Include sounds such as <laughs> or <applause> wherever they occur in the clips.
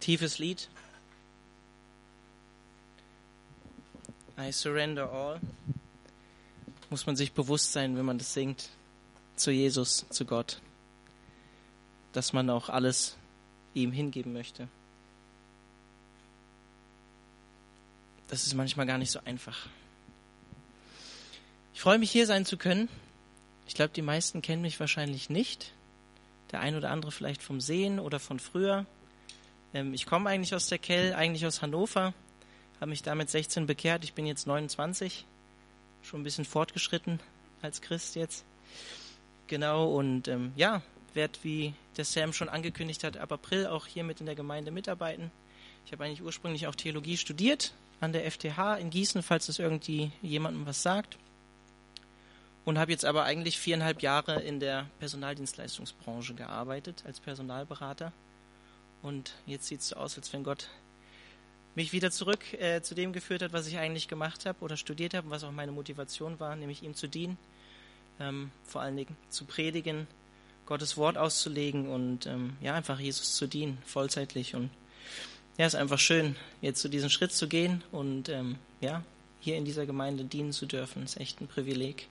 Tiefes Lied. I surrender all. Muss man sich bewusst sein, wenn man das singt, zu Jesus, zu Gott, dass man auch alles ihm hingeben möchte. Das ist manchmal gar nicht so einfach. Ich freue mich, hier sein zu können. Ich glaube, die meisten kennen mich wahrscheinlich nicht. Der ein oder andere vielleicht vom Sehen oder von früher. Ähm, ich komme eigentlich aus der Kell, eigentlich aus Hannover, habe mich damit 16 bekehrt. Ich bin jetzt 29, schon ein bisschen fortgeschritten als Christ jetzt. Genau, und ähm, ja, werde, wie der Sam schon angekündigt hat, ab April auch hier mit in der Gemeinde mitarbeiten. Ich habe eigentlich ursprünglich auch Theologie studiert an der FTH in Gießen, falls das irgendwie jemandem was sagt und habe jetzt aber eigentlich viereinhalb Jahre in der Personaldienstleistungsbranche gearbeitet als Personalberater. Und jetzt sieht es so aus, als wenn Gott mich wieder zurück äh, zu dem geführt hat, was ich eigentlich gemacht habe oder studiert habe, was auch meine Motivation war, nämlich ihm zu dienen, ähm, vor allen Dingen zu predigen, Gottes Wort auszulegen und ähm, ja einfach Jesus zu dienen, vollzeitlich. Und ja, es ist einfach schön, jetzt zu so diesen Schritt zu gehen und ähm, ja hier in dieser Gemeinde dienen zu dürfen, ist echt ein Privileg.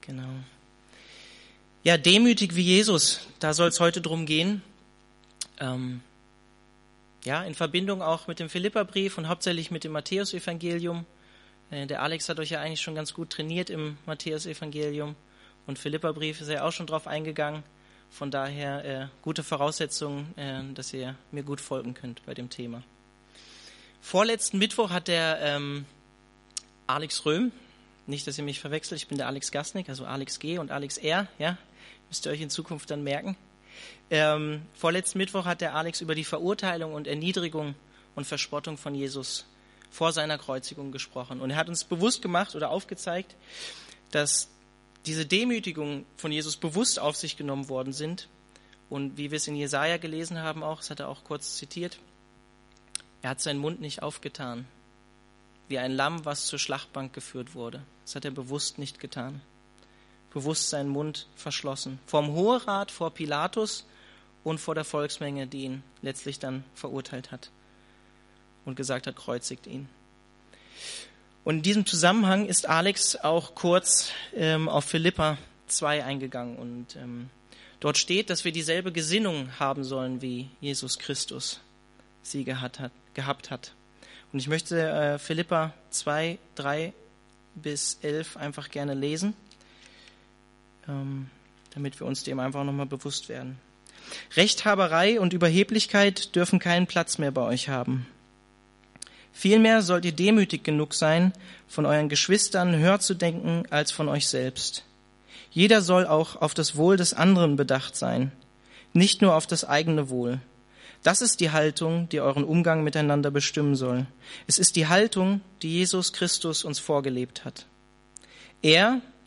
Genau. Ja, demütig wie Jesus, da soll es heute drum gehen. Ähm, ja, in Verbindung auch mit dem Philipperbrief und hauptsächlich mit dem Matthäusevangelium. Äh, der Alex hat euch ja eigentlich schon ganz gut trainiert im Matthäusevangelium und Philipperbrief ist ja auch schon drauf eingegangen. Von daher äh, gute Voraussetzungen, äh, dass ihr mir gut folgen könnt bei dem Thema. Vorletzten Mittwoch hat der ähm, Alex Röhm, nicht, dass ihr mich verwechselt, ich bin der Alex Gasnick, also Alex G und Alex R, ja, müsst ihr euch in Zukunft dann merken. Ähm, vorletzten Mittwoch hat der Alex über die Verurteilung und Erniedrigung und Verspottung von Jesus vor seiner Kreuzigung gesprochen. Und er hat uns bewusst gemacht oder aufgezeigt, dass diese Demütigungen von Jesus bewusst auf sich genommen worden sind. Und wie wir es in Jesaja gelesen haben, auch, das hat er auch kurz zitiert, er hat seinen Mund nicht aufgetan, wie ein Lamm, was zur Schlachtbank geführt wurde. Das hat er bewusst nicht getan. Bewusst seinen Mund verschlossen. Vorm Hoherat, vor Pilatus und vor der Volksmenge, die ihn letztlich dann verurteilt hat und gesagt hat, kreuzigt ihn. Und in diesem Zusammenhang ist Alex auch kurz ähm, auf Philippa 2 eingegangen und ähm, dort steht, dass wir dieselbe Gesinnung haben sollen, wie Jesus Christus sie gehabt hat. Gehabt hat. Und ich möchte äh, Philippa 2, 3 bis 11 einfach gerne lesen, damit wir uns dem einfach nochmal bewusst werden. Rechthaberei und Überheblichkeit dürfen keinen Platz mehr bei euch haben. Vielmehr sollt ihr demütig genug sein, von euren Geschwistern höher zu denken als von euch selbst. Jeder soll auch auf das Wohl des anderen bedacht sein, nicht nur auf das eigene Wohl. Das ist die Haltung, die euren Umgang miteinander bestimmen soll. Es ist die Haltung, die Jesus Christus uns vorgelebt hat. Er,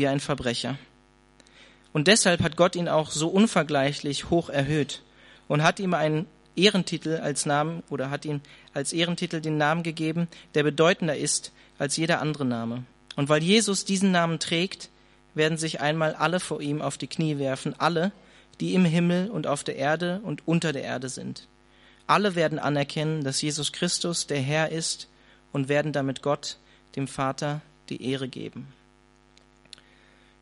wie ein Verbrecher. Und deshalb hat Gott ihn auch so unvergleichlich hoch erhöht und hat ihm einen Ehrentitel als Namen oder hat ihm als Ehrentitel den Namen gegeben, der bedeutender ist als jeder andere Name. Und weil Jesus diesen Namen trägt, werden sich einmal alle vor ihm auf die Knie werfen, alle, die im Himmel und auf der Erde und unter der Erde sind. Alle werden anerkennen, dass Jesus Christus der Herr ist und werden damit Gott, dem Vater, die Ehre geben.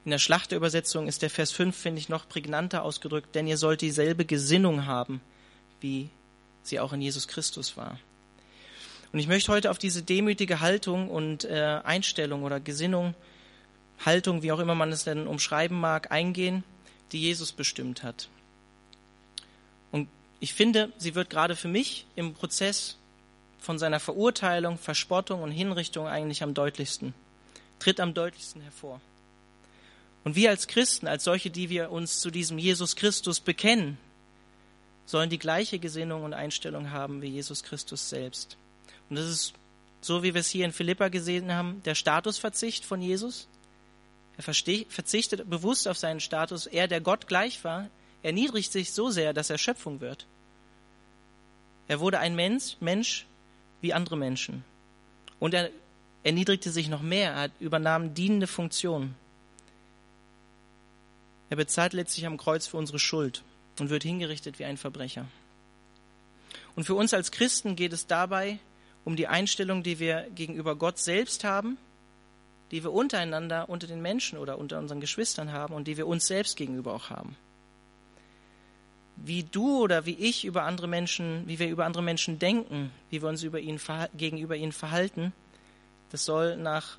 In der Schlachterübersetzung ist der Vers 5, finde ich, noch prägnanter ausgedrückt, denn ihr sollt dieselbe Gesinnung haben, wie sie auch in Jesus Christus war. Und ich möchte heute auf diese demütige Haltung und äh, Einstellung oder Gesinnung, Haltung, wie auch immer man es denn umschreiben mag, eingehen, die Jesus bestimmt hat ich finde, sie wird gerade für mich im Prozess von seiner Verurteilung, Verspottung und Hinrichtung eigentlich am deutlichsten, tritt am deutlichsten hervor. Und wir als Christen, als solche, die wir uns zu diesem Jesus Christus bekennen, sollen die gleiche Gesinnung und Einstellung haben wie Jesus Christus selbst. Und das ist so, wie wir es hier in Philippa gesehen haben, der Statusverzicht von Jesus. Er verzichtet bewusst auf seinen Status. Er, der Gott gleich war, erniedrigt sich so sehr, dass er Schöpfung wird. Er wurde ein Mensch, Mensch wie andere Menschen. Und er erniedrigte sich noch mehr. Er übernahm dienende Funktionen. Er bezahlt letztlich am Kreuz für unsere Schuld und wird hingerichtet wie ein Verbrecher. Und für uns als Christen geht es dabei um die Einstellung, die wir gegenüber Gott selbst haben, die wir untereinander, unter den Menschen oder unter unseren Geschwistern haben und die wir uns selbst gegenüber auch haben. Wie du oder wie ich über andere Menschen, wie wir über andere Menschen denken, wie wir uns über ihn, gegenüber ihnen verhalten, das soll nach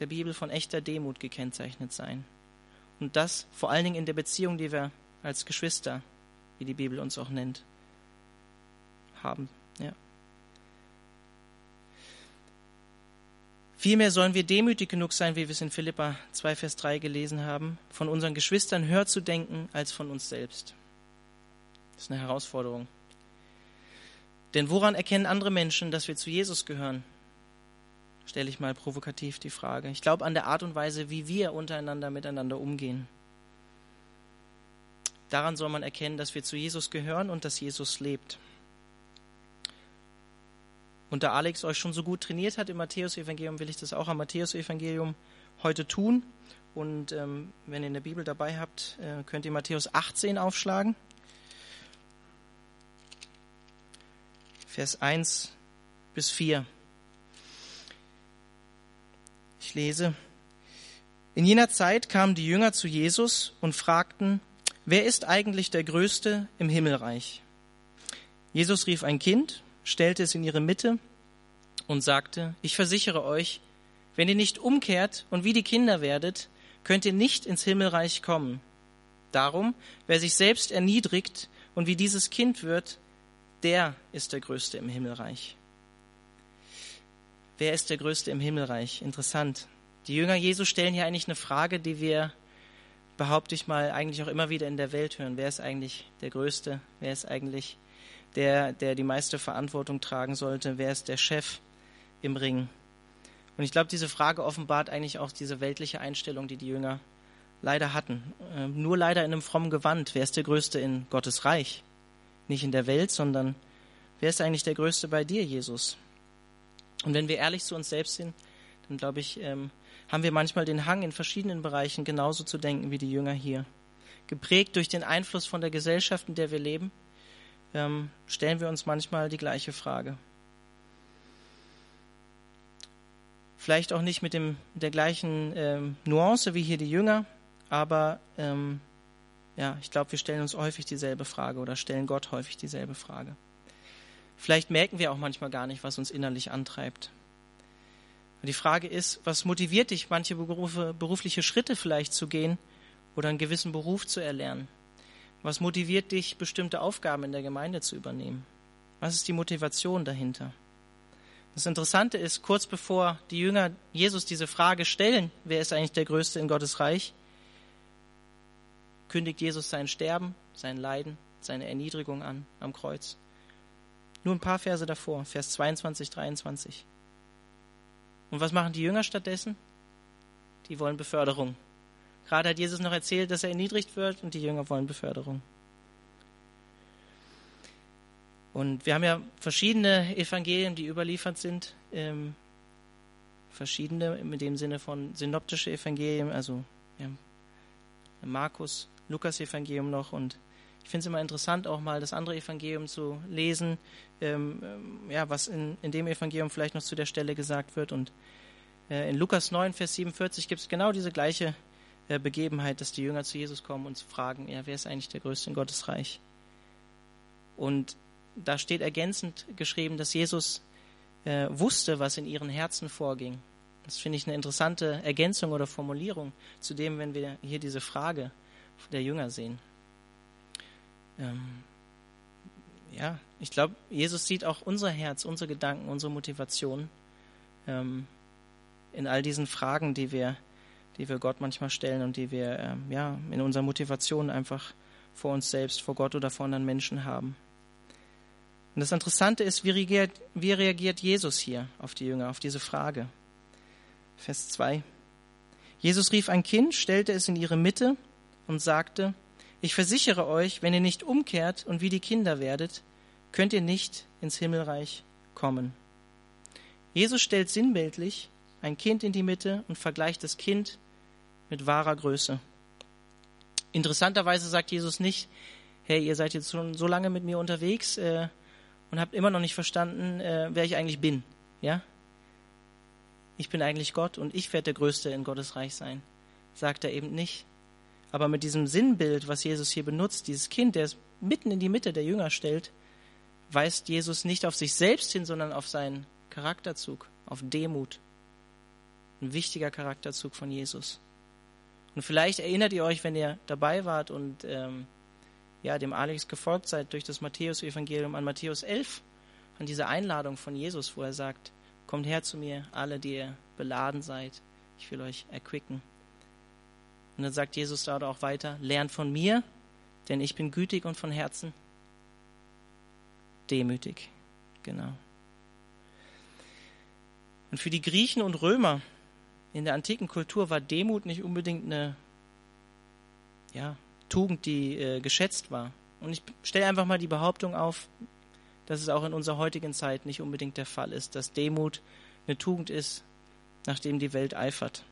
der Bibel von echter Demut gekennzeichnet sein. Und das vor allen Dingen in der Beziehung, die wir als Geschwister, wie die Bibel uns auch nennt, haben. Ja. Vielmehr sollen wir demütig genug sein, wie wir es in Philippa 2, Vers 3 gelesen haben, von unseren Geschwistern höher zu denken als von uns selbst. Das ist eine Herausforderung. Denn woran erkennen andere Menschen, dass wir zu Jesus gehören? Stelle ich mal provokativ die Frage. Ich glaube an der Art und Weise, wie wir untereinander miteinander umgehen. Daran soll man erkennen, dass wir zu Jesus gehören und dass Jesus lebt. Und da Alex euch schon so gut trainiert hat im Matthäus-Evangelium, will ich das auch am Matthäus-Evangelium heute tun. Und ähm, wenn ihr in der Bibel dabei habt, äh, könnt ihr Matthäus 18 aufschlagen. Vers 1 bis 4. Ich lese. In jener Zeit kamen die Jünger zu Jesus und fragten, wer ist eigentlich der Größte im Himmelreich? Jesus rief ein Kind, stellte es in ihre Mitte und sagte, ich versichere euch, wenn ihr nicht umkehrt und wie die Kinder werdet, könnt ihr nicht ins Himmelreich kommen. Darum, wer sich selbst erniedrigt und wie dieses Kind wird, der ist der Größte im Himmelreich. Wer ist der Größte im Himmelreich? Interessant. Die Jünger Jesu stellen hier eigentlich eine Frage, die wir, behaupte ich mal, eigentlich auch immer wieder in der Welt hören. Wer ist eigentlich der Größte? Wer ist eigentlich der, der die meiste Verantwortung tragen sollte? Wer ist der Chef im Ring? Und ich glaube, diese Frage offenbart eigentlich auch diese weltliche Einstellung, die die Jünger leider hatten. Äh, nur leider in einem frommen Gewand. Wer ist der Größte in Gottes Reich? Nicht in der Welt, sondern wer ist eigentlich der Größte bei dir, Jesus? Und wenn wir ehrlich zu uns selbst sind, dann glaube ich, ähm, haben wir manchmal den Hang, in verschiedenen Bereichen genauso zu denken wie die Jünger hier. Geprägt durch den Einfluss von der Gesellschaft, in der wir leben, ähm, stellen wir uns manchmal die gleiche Frage. Vielleicht auch nicht mit, dem, der gleichen ähm, Nuance wie hier die Jünger, aber ähm, ja, ich glaube, wir stellen uns häufig dieselbe Frage oder stellen Gott häufig dieselbe Frage. Vielleicht merken wir auch manchmal gar nicht, was uns innerlich antreibt. Und die Frage ist, was motiviert dich, manche Berufe, berufliche Schritte vielleicht zu gehen oder einen gewissen Beruf zu erlernen? Was motiviert dich, bestimmte Aufgaben in der Gemeinde zu übernehmen? Was ist die Motivation dahinter? Das Interessante ist, kurz bevor die Jünger Jesus diese Frage stellen, wer ist eigentlich der Größte in Gottes Reich, kündigt Jesus sein Sterben, sein Leiden, seine Erniedrigung an am Kreuz. Nur ein paar Verse davor, Vers 22, 23. Und was machen die Jünger stattdessen? Die wollen Beförderung. Gerade hat Jesus noch erzählt, dass er erniedrigt wird und die Jünger wollen Beförderung. Und wir haben ja verschiedene Evangelien, die überliefert sind. Ähm, verschiedene in dem Sinne von synoptische Evangelien, also ja, Markus, Lukas Evangelium noch und ich finde es immer interessant, auch mal das andere Evangelium zu lesen, ähm, ähm, ja, was in, in dem Evangelium vielleicht noch zu der Stelle gesagt wird. Und äh, in Lukas 9, Vers 47 gibt es genau diese gleiche äh, Begebenheit, dass die Jünger zu Jesus kommen und fragen, ja, wer ist eigentlich der Größte in Gottes Reich? Und da steht ergänzend geschrieben, dass Jesus äh, wusste, was in ihren Herzen vorging. Das finde ich eine interessante Ergänzung oder Formulierung zu dem, wenn wir hier diese Frage der Jünger sehen ähm, ja, ich glaube, Jesus sieht auch unser Herz, unsere Gedanken, unsere Motivation ähm, in all diesen Fragen, die wir, die wir Gott manchmal stellen und die wir ähm, ja in unserer Motivation einfach vor uns selbst, vor Gott oder vor anderen Menschen haben. Und das Interessante ist, wie reagiert, wie reagiert Jesus hier auf die Jünger, auf diese Frage? Vers 2. Jesus rief ein Kind, stellte es in ihre Mitte und sagte, ich versichere euch, wenn ihr nicht umkehrt und wie die Kinder werdet, könnt ihr nicht ins Himmelreich kommen. Jesus stellt sinnbildlich ein Kind in die Mitte und vergleicht das Kind mit wahrer Größe. Interessanterweise sagt Jesus nicht, hey, ihr seid jetzt schon so lange mit mir unterwegs äh, und habt immer noch nicht verstanden, äh, wer ich eigentlich bin. Ja? Ich bin eigentlich Gott und ich werde der Größte in Gottes Reich sein. Sagt er eben nicht. Aber mit diesem Sinnbild, was Jesus hier benutzt, dieses Kind, der es mitten in die Mitte der Jünger stellt, weist Jesus nicht auf sich selbst hin, sondern auf seinen Charakterzug, auf Demut. Ein wichtiger Charakterzug von Jesus. Und vielleicht erinnert ihr euch, wenn ihr dabei wart und ähm, ja, dem Alex gefolgt seid durch das Matthäus-Evangelium an Matthäus 11, an diese Einladung von Jesus, wo er sagt, kommt her zu mir, alle, die ihr beladen seid, ich will euch erquicken. Und dann sagt Jesus da auch weiter, lernt von mir, denn ich bin gütig und von Herzen demütig. Genau. Und für die Griechen und Römer in der antiken Kultur war Demut nicht unbedingt eine ja, Tugend, die äh, geschätzt war. Und ich stelle einfach mal die Behauptung auf, dass es auch in unserer heutigen Zeit nicht unbedingt der Fall ist, dass Demut eine Tugend ist, nachdem die Welt eifert.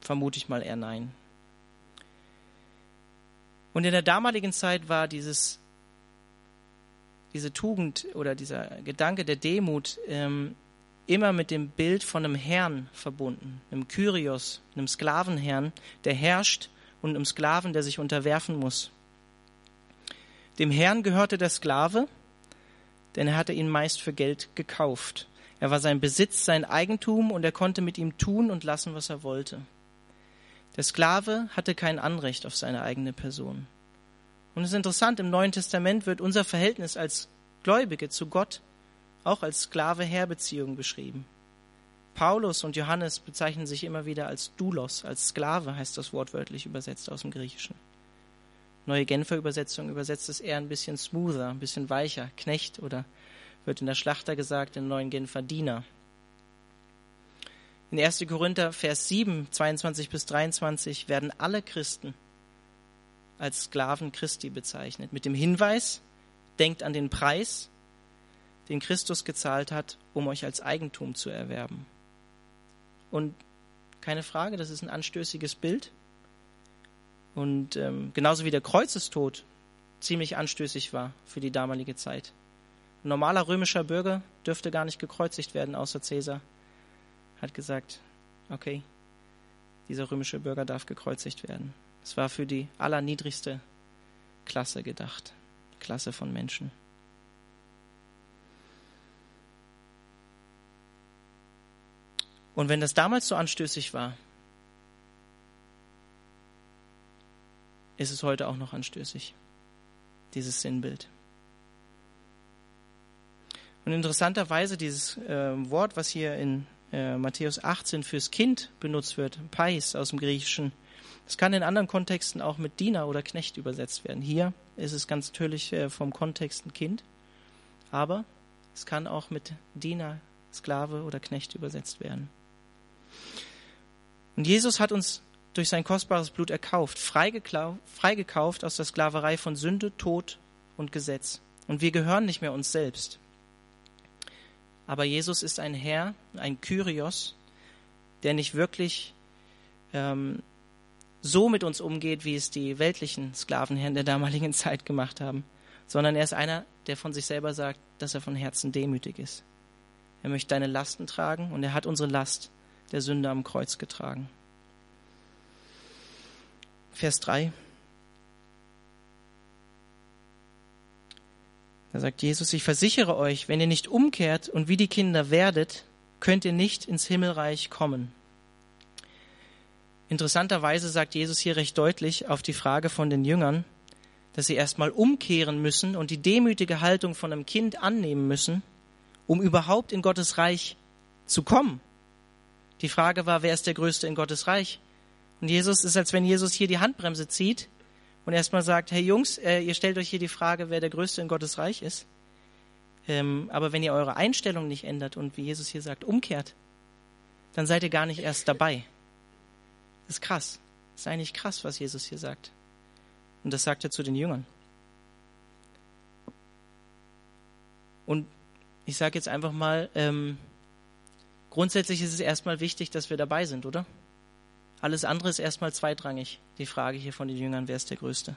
Vermute ich mal eher nein. Und in der damaligen Zeit war dieses, diese Tugend oder dieser Gedanke der Demut ähm, immer mit dem Bild von einem Herrn verbunden, einem Kyrios, einem Sklavenherrn, der herrscht und einem Sklaven, der sich unterwerfen muss. Dem Herrn gehörte der Sklave, denn er hatte ihn meist für Geld gekauft. Er war sein Besitz, sein Eigentum und er konnte mit ihm tun und lassen, was er wollte. Der Sklave hatte kein Anrecht auf seine eigene Person. Und es ist interessant, im Neuen Testament wird unser Verhältnis als Gläubige zu Gott auch als Sklave-Herr-Beziehung beschrieben. Paulus und Johannes bezeichnen sich immer wieder als Doulos, als Sklave heißt das wortwörtlich übersetzt aus dem Griechischen. Neue Genfer Übersetzung übersetzt es eher ein bisschen smoother, ein bisschen weicher, Knecht oder wird in der Schlachter gesagt, in neuen Genfer Diener. In 1. Korinther Vers 7, 22 bis 23 werden alle Christen als Sklaven Christi bezeichnet, mit dem Hinweis, denkt an den Preis, den Christus gezahlt hat, um euch als Eigentum zu erwerben. Und keine Frage, das ist ein anstößiges Bild. Und ähm, genauso wie der Kreuzestod ziemlich anstößig war für die damalige Zeit. Ein normaler römischer Bürger dürfte gar nicht gekreuzigt werden, außer Cäsar hat gesagt, okay, dieser römische Bürger darf gekreuzigt werden. Es war für die allerniedrigste Klasse gedacht, Klasse von Menschen. Und wenn das damals so anstößig war, ist es heute auch noch anstößig, dieses Sinnbild. Und interessanterweise dieses äh, Wort, was hier in äh, Matthäus 18 fürs Kind benutzt wird, Pais aus dem Griechischen, das kann in anderen Kontexten auch mit Diener oder Knecht übersetzt werden. Hier ist es ganz natürlich äh, vom Kontext ein Kind, aber es kann auch mit Diener, Sklave oder Knecht übersetzt werden. Und Jesus hat uns durch sein kostbares Blut erkauft, freigekauft aus der Sklaverei von Sünde, Tod und Gesetz. Und wir gehören nicht mehr uns selbst. Aber Jesus ist ein Herr, ein Kyrios, der nicht wirklich ähm, so mit uns umgeht, wie es die weltlichen Sklavenherren der damaligen <laughs> Zeit gemacht haben, sondern er ist einer, der von sich selber sagt, dass er von Herzen demütig ist. Er möchte deine Lasten tragen und er hat unsere Last der Sünde am Kreuz getragen. Vers 3. Da sagt Jesus, ich versichere euch, wenn ihr nicht umkehrt und wie die Kinder werdet, könnt ihr nicht ins Himmelreich kommen. Interessanterweise sagt Jesus hier recht deutlich auf die Frage von den Jüngern, dass sie erstmal umkehren müssen und die demütige Haltung von einem Kind annehmen müssen, um überhaupt in Gottes Reich zu kommen. Die Frage war, wer ist der Größte in Gottes Reich? Und Jesus ist, als wenn Jesus hier die Handbremse zieht und erstmal sagt, hey Jungs, äh, ihr stellt euch hier die Frage, wer der Größte in Gottes Reich ist. Ähm, aber wenn ihr eure Einstellung nicht ändert und wie Jesus hier sagt, umkehrt, dann seid ihr gar nicht erst dabei. Das ist krass. Das ist eigentlich krass, was Jesus hier sagt. Und das sagt er zu den Jüngern. Und ich sage jetzt einfach mal, ähm, grundsätzlich ist es erstmal wichtig, dass wir dabei sind, oder? Alles andere ist erstmal zweitrangig. Die Frage hier von den Jüngern, wer ist der Größte?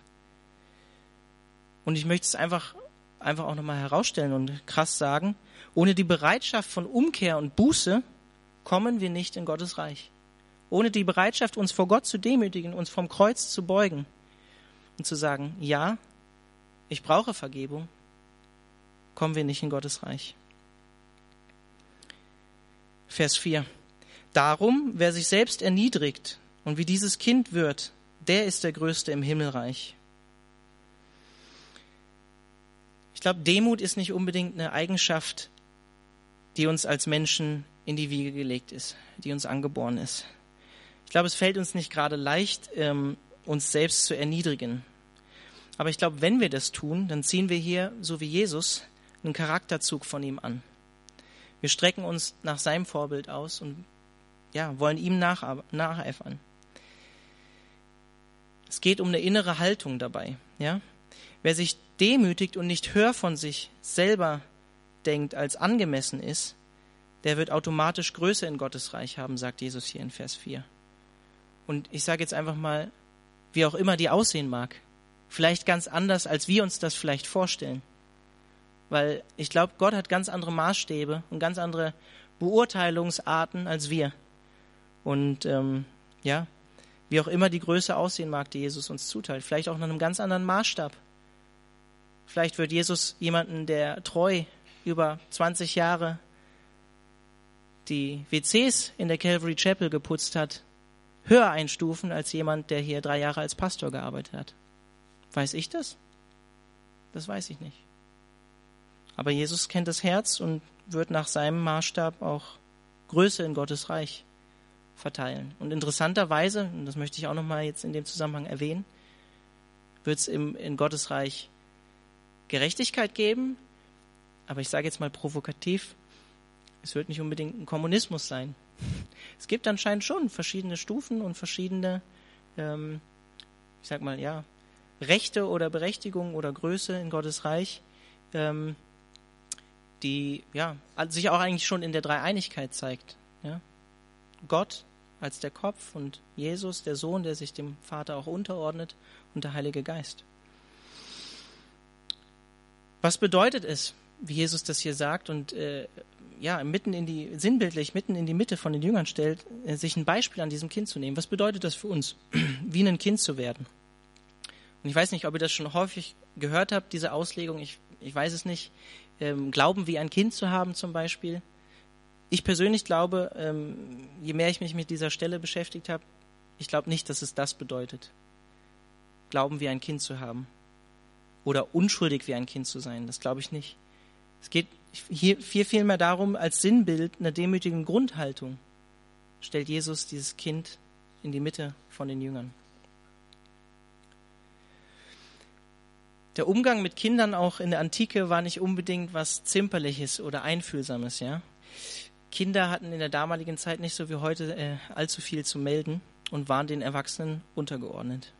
Und ich möchte es einfach, einfach auch nochmal herausstellen und krass sagen, ohne die Bereitschaft von Umkehr und Buße kommen wir nicht in Gottes Reich. Ohne die Bereitschaft, uns vor Gott zu demütigen, uns vom Kreuz zu beugen und zu sagen, ja, ich brauche Vergebung, kommen wir nicht in Gottes Reich. Vers 4. Darum, wer sich selbst erniedrigt und wie dieses Kind wird, der ist der Größte im Himmelreich. Ich glaube, Demut ist nicht unbedingt eine Eigenschaft, die uns als Menschen in die Wiege gelegt ist, die uns angeboren ist. Ich glaube, es fällt uns nicht gerade leicht, ähm, uns selbst zu erniedrigen. Aber ich glaube, wenn wir das tun, dann ziehen wir hier, so wie Jesus, einen Charakterzug von ihm an. Wir strecken uns nach seinem Vorbild aus und ja, wollen ihm nacheifern. Es geht um eine innere Haltung dabei. Ja? Wer sich demütigt und nicht höher von sich selber denkt, als angemessen ist, der wird automatisch Größe in Gottes Reich haben, sagt Jesus hier in Vers 4. Und ich sage jetzt einfach mal, wie auch immer die aussehen mag, vielleicht ganz anders, als wir uns das vielleicht vorstellen. Weil ich glaube, Gott hat ganz andere Maßstäbe und ganz andere Beurteilungsarten als wir. Und ähm, ja, wie auch immer die Größe aussehen mag, die Jesus uns zuteilt. Vielleicht auch nach einem ganz anderen Maßstab. Vielleicht wird Jesus jemanden, der treu über 20 Jahre die WCs in der Calvary Chapel geputzt hat, höher einstufen als jemand, der hier drei Jahre als Pastor gearbeitet hat. Weiß ich das? Das weiß ich nicht. Aber Jesus kennt das Herz und wird nach seinem Maßstab auch Größe in Gottes Reich verteilen. Und interessanterweise, und das möchte ich auch nochmal jetzt in dem Zusammenhang erwähnen, wird es in Gottes Reich Gerechtigkeit geben, aber ich sage jetzt mal provokativ, es wird nicht unbedingt ein Kommunismus sein. Es gibt anscheinend schon verschiedene Stufen und verschiedene, ähm, ich sag mal, ja, Rechte oder Berechtigungen oder Größe in Gottes Reich. Ähm, die ja, sich auch eigentlich schon in der Dreieinigkeit zeigt. Ja? Gott als der Kopf und Jesus, der Sohn, der sich dem Vater auch unterordnet und der Heilige Geist. Was bedeutet es, wie Jesus das hier sagt und äh, ja, mitten in die, sinnbildlich, mitten in die Mitte von den Jüngern stellt, äh, sich ein Beispiel an diesem Kind zu nehmen? Was bedeutet das für uns, <clears throat> wie ein Kind zu werden? Und ich weiß nicht, ob ihr das schon häufig gehört habt, diese Auslegung, ich, ich weiß es nicht ähm, Glauben wie ein Kind zu haben zum Beispiel. Ich persönlich glaube, ähm, je mehr ich mich mit dieser Stelle beschäftigt habe, ich glaube nicht, dass es das bedeutet. Glauben wie ein Kind zu haben. Oder unschuldig wie ein Kind zu sein. Das glaube ich nicht. Es geht hier viel, viel mehr darum, als Sinnbild einer demütigen Grundhaltung stellt Jesus dieses Kind in die Mitte von den Jüngern. der Umgang mit Kindern auch in der Antike war nicht unbedingt was Zimperliches oder Einfühlsames, ja. Kinder hatten in der damaligen Zeit nicht so wie heute äh, allzu viel zu melden und waren den Erwachsenen untergeordnet.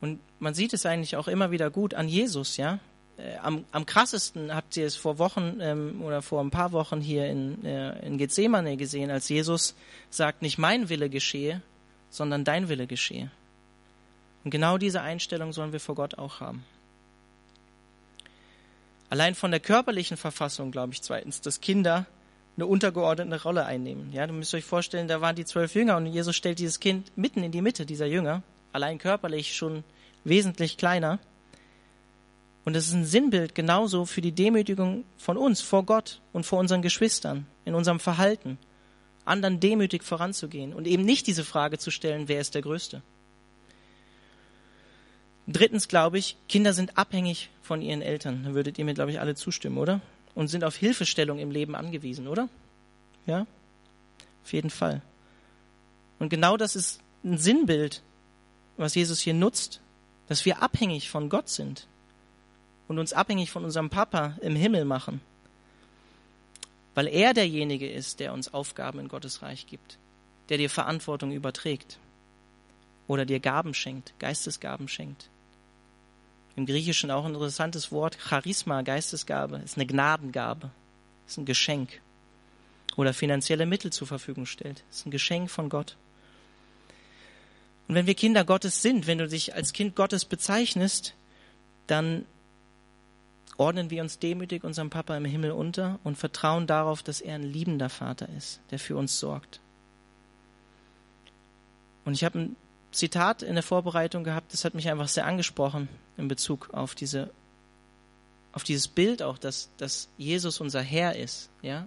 Und man sieht es eigentlich auch immer wieder gut an Jesus, ja. Äh, am, am krassesten habt ihr es vor Wochen ähm, oder vor ein paar Wochen hier in, äh, in Gethsemane gesehen, als Jesus sagt, nicht mein Wille geschehe, sondern dein Wille geschehe. Und genau diese Einstellung sollen wir vor Gott auch haben. Allein von der körperlichen Verfassung glaube ich zweitens, dass Kinder eine untergeordnete Rolle einnehmen. Ja, du müsst euch vorstellen, da waren die zwölf Jünger und Jesus stellt dieses Kind mitten in die Mitte dieser Jünger, allein körperlich schon wesentlich kleiner. Und das ist ein Sinnbild genauso für die Demütigung von uns vor Gott und vor unseren Geschwistern in unserem Verhalten, anderen demütig voranzugehen und eben nicht diese Frage zu stellen, wer ist der Größte. Drittens glaube ich, Kinder sind abhängig von ihren Eltern. Da würdet ihr mir, glaube ich, alle zustimmen, oder? Und sind auf Hilfestellung im Leben angewiesen, oder? Ja? Auf jeden Fall. Und genau das ist ein Sinnbild, was Jesus hier nutzt, dass wir abhängig von Gott sind und uns abhängig von unserem Papa im Himmel machen, weil er derjenige ist, der uns Aufgaben in Gottes Reich gibt, der dir Verantwortung überträgt oder dir Gaben schenkt, Geistesgaben schenkt. Im Griechischen auch ein interessantes Wort, Charisma, Geistesgabe, ist eine Gnadengabe, ist ein Geschenk. Oder finanzielle Mittel zur Verfügung stellt, ist ein Geschenk von Gott. Und wenn wir Kinder Gottes sind, wenn du dich als Kind Gottes bezeichnest, dann ordnen wir uns demütig unserem Papa im Himmel unter und vertrauen darauf, dass er ein liebender Vater ist, der für uns sorgt. Und ich habe ein Zitat in der Vorbereitung gehabt, das hat mich einfach sehr angesprochen in Bezug auf diese, auf dieses Bild auch, dass, dass Jesus unser Herr ist, ja,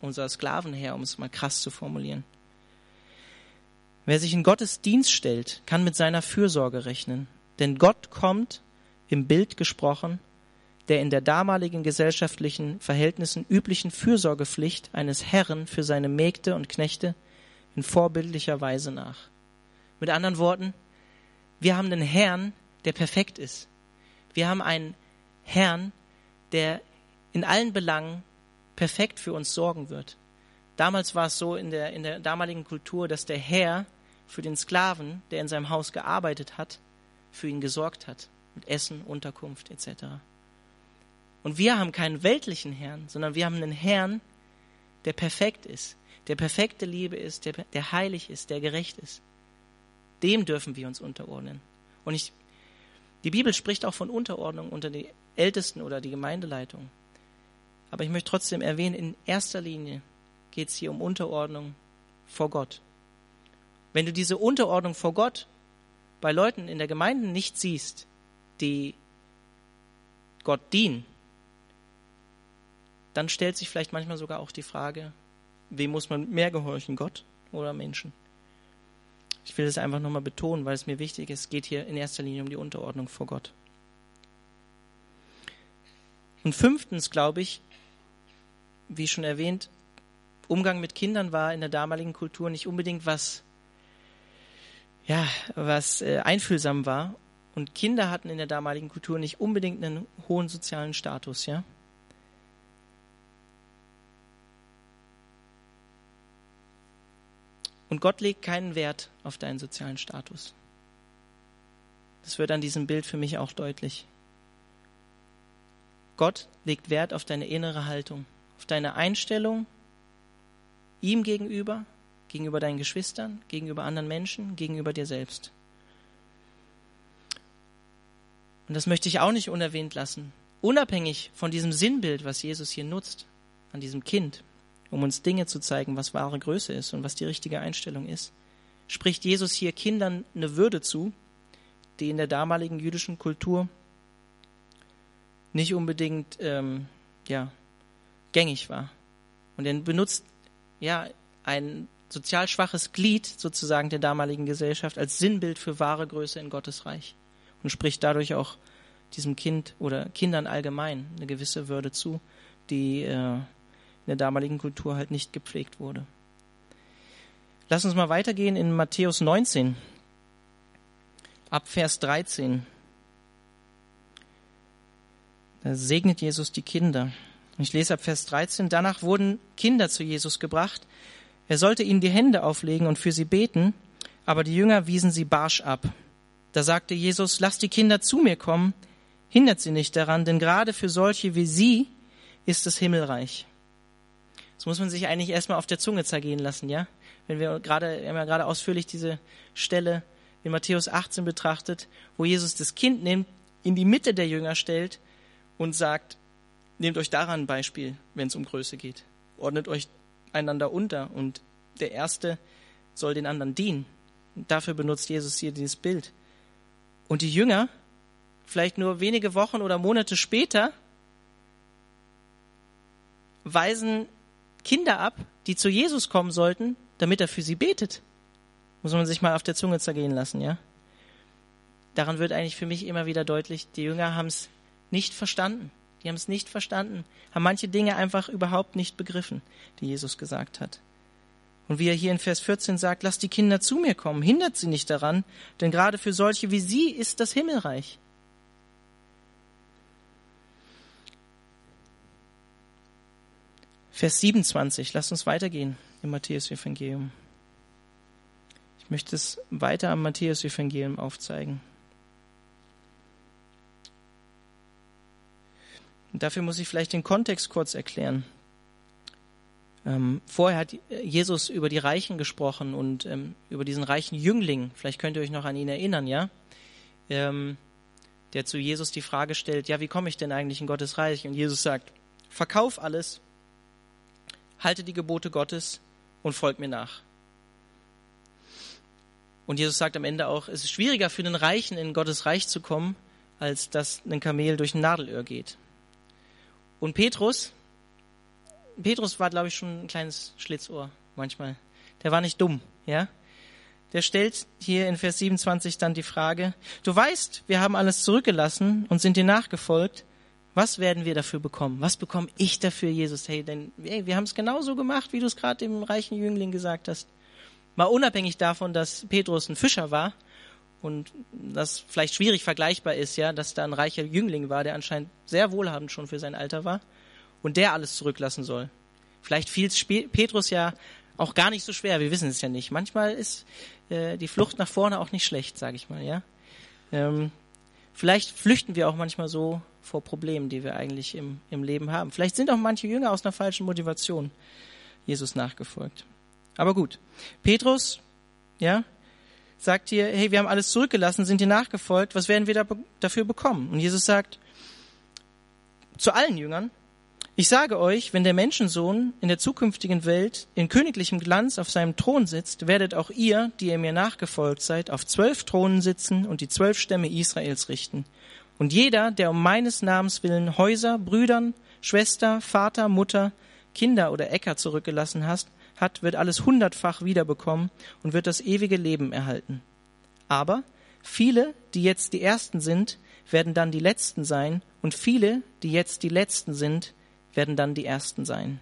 unser Sklavenherr, um es mal krass zu formulieren. Wer sich in Gottes Dienst stellt, kann mit seiner Fürsorge rechnen. Denn Gott kommt, im Bild gesprochen, der in der damaligen gesellschaftlichen Verhältnissen üblichen Fürsorgepflicht eines Herren für seine Mägde und Knechte in vorbildlicher Weise nach. Mit anderen Worten, wir haben einen Herrn, der perfekt ist. Wir haben einen Herrn, der in allen Belangen perfekt für uns sorgen wird. Damals war es so in der, in der damaligen Kultur, dass der Herr für den Sklaven, der in seinem Haus gearbeitet hat, für ihn gesorgt hat, mit Essen, Unterkunft etc. Und wir haben keinen weltlichen Herrn, sondern wir haben einen Herrn, der perfekt ist, der perfekte Liebe ist, der, der heilig ist, der gerecht ist. Dem dürfen wir uns unterordnen. Und ich, die Bibel spricht auch von Unterordnung unter die Ältesten oder die Gemeindeleitung. Aber ich möchte trotzdem erwähnen, in erster Linie geht es hier um Unterordnung vor Gott. Wenn du diese Unterordnung vor Gott bei Leuten in der Gemeinde nicht siehst, die Gott dienen, dann stellt sich vielleicht manchmal sogar auch die Frage, wem muss man mehr gehorchen, Gott oder Menschen? Ich will das einfach nochmal betonen, weil es mir wichtig ist, es geht hier in erster Linie um die Unterordnung vor Gott. Und fünftens, glaube ich, wie schon erwähnt, Umgang mit Kindern war in der damaligen Kultur nicht unbedingt was ja, was äh, einfühlsam war. Und Kinder hatten in der damaligen Kultur nicht unbedingt einen hohen sozialen Status, ja. Und Gott legt keinen Wert auf deinen sozialen Status. Das wird an diesem Bild für mich auch deutlich. Gott legt Wert auf deine innere Haltung, auf deine Einstellung ihm gegenüber gegenüber deinen Geschwistern, gegenüber anderen Menschen, gegenüber dir selbst. Und das möchte ich auch nicht unerwähnt lassen. Unabhängig von diesem Sinnbild, was Jesus hier nutzt, an diesem Kind, um uns Dinge zu zeigen, was wahre Größe ist und was die richtige Einstellung ist, spricht Jesus hier Kindern eine Würde zu, die in der damaligen jüdischen Kultur nicht unbedingt ähm, ja, gängig war. Und er benutzt ja ein sozial schwaches Glied sozusagen der damaligen Gesellschaft als Sinnbild für wahre Größe in Gottes Reich und spricht dadurch auch diesem Kind oder Kindern allgemein eine gewisse Würde zu, die äh, in der damaligen Kultur halt nicht gepflegt wurde. Lass uns mal weitergehen in Matthäus 19, ab Vers 13. Da segnet Jesus die Kinder. Ich lese ab Vers 13. Danach wurden Kinder zu Jesus gebracht, er sollte ihnen die Hände auflegen und für sie beten, aber die Jünger wiesen sie barsch ab. Da sagte Jesus, lasst die Kinder zu mir kommen, hindert sie nicht daran, denn gerade für solche wie sie ist das Himmelreich. Das muss man sich eigentlich erstmal auf der Zunge zergehen lassen, ja? Wenn wir gerade, wir haben ja gerade ausführlich diese Stelle in Matthäus 18 betrachtet, wo Jesus das Kind nimmt, in die Mitte der Jünger stellt und sagt, nehmt euch daran ein Beispiel, wenn es um Größe geht. Ordnet euch einander unter und der Erste soll den anderen dienen. Und dafür benutzt Jesus hier dieses Bild. Und die Jünger, vielleicht nur wenige Wochen oder Monate später, weisen Kinder ab, die zu Jesus kommen sollten, damit er für sie betet. Muss man sich mal auf der Zunge zergehen lassen, ja? Daran wird eigentlich für mich immer wieder deutlich, die Jünger haben es nicht verstanden. Die haben es nicht verstanden, haben manche Dinge einfach überhaupt nicht begriffen, die Jesus gesagt hat. Und wie er hier in Vers 14 sagt, lasst die Kinder zu mir kommen, hindert sie nicht daran, denn gerade für solche wie sie ist das Himmelreich. Vers 27, lasst uns weitergehen im Matthäus-Evangelium. Ich möchte es weiter am Matthäus-Evangelium aufzeigen. Und dafür muss ich vielleicht den Kontext kurz erklären. Ähm, vorher hat Jesus über die Reichen gesprochen und ähm, über diesen reichen Jüngling. Vielleicht könnt ihr euch noch an ihn erinnern, ja? Ähm, der zu Jesus die Frage stellt, ja, wie komme ich denn eigentlich in Gottes Reich? Und Jesus sagt, verkauf alles, halte die Gebote Gottes und folg mir nach. Und Jesus sagt am Ende auch, es ist schwieriger für den Reichen in Gottes Reich zu kommen, als dass ein Kamel durch ein Nadelöhr geht. Und Petrus, Petrus war, glaube ich, schon ein kleines Schlitzohr manchmal. Der war nicht dumm, ja. Der stellt hier in Vers 27 dann die Frage, du weißt, wir haben alles zurückgelassen und sind dir nachgefolgt. Was werden wir dafür bekommen? Was bekomme ich dafür, Jesus? Hey, denn hey, wir haben es genauso gemacht, wie du es gerade dem reichen Jüngling gesagt hast. Mal unabhängig davon, dass Petrus ein Fischer war und das vielleicht schwierig vergleichbar ist, ja, dass da ein reicher Jüngling war, der anscheinend sehr wohlhabend schon für sein Alter war und der alles zurücklassen soll. Vielleicht fiel es Petrus ja auch gar nicht so schwer, wir wissen es ja nicht. Manchmal ist äh, die Flucht nach vorne auch nicht schlecht, sage ich mal, ja. Ähm, vielleicht flüchten wir auch manchmal so vor Problemen, die wir eigentlich im, im Leben haben. Vielleicht sind auch manche Jünger aus einer falschen Motivation Jesus nachgefolgt. Aber gut, Petrus, ja, sagt hier, hey, wir haben alles zurückgelassen, sind dir nachgefolgt, was werden wir da, dafür bekommen? Und Jesus sagt zu allen Jüngern, ich sage euch, wenn der Menschensohn in der zukünftigen Welt in königlichem Glanz auf seinem Thron sitzt, werdet auch ihr, die ihr mir nachgefolgt seid, auf zwölf Thronen sitzen und die zwölf Stämme Israels richten. Und jeder, der um meines Namens willen Häuser, Brüdern, Schwester, Vater, Mutter, Kinder oder Äcker zurückgelassen hast, hat, wird alles hundertfach wiederbekommen und wird das ewige Leben erhalten. Aber viele, die jetzt die Ersten sind, werden dann die Letzten sein, und viele, die jetzt die Letzten sind, werden dann die Ersten sein.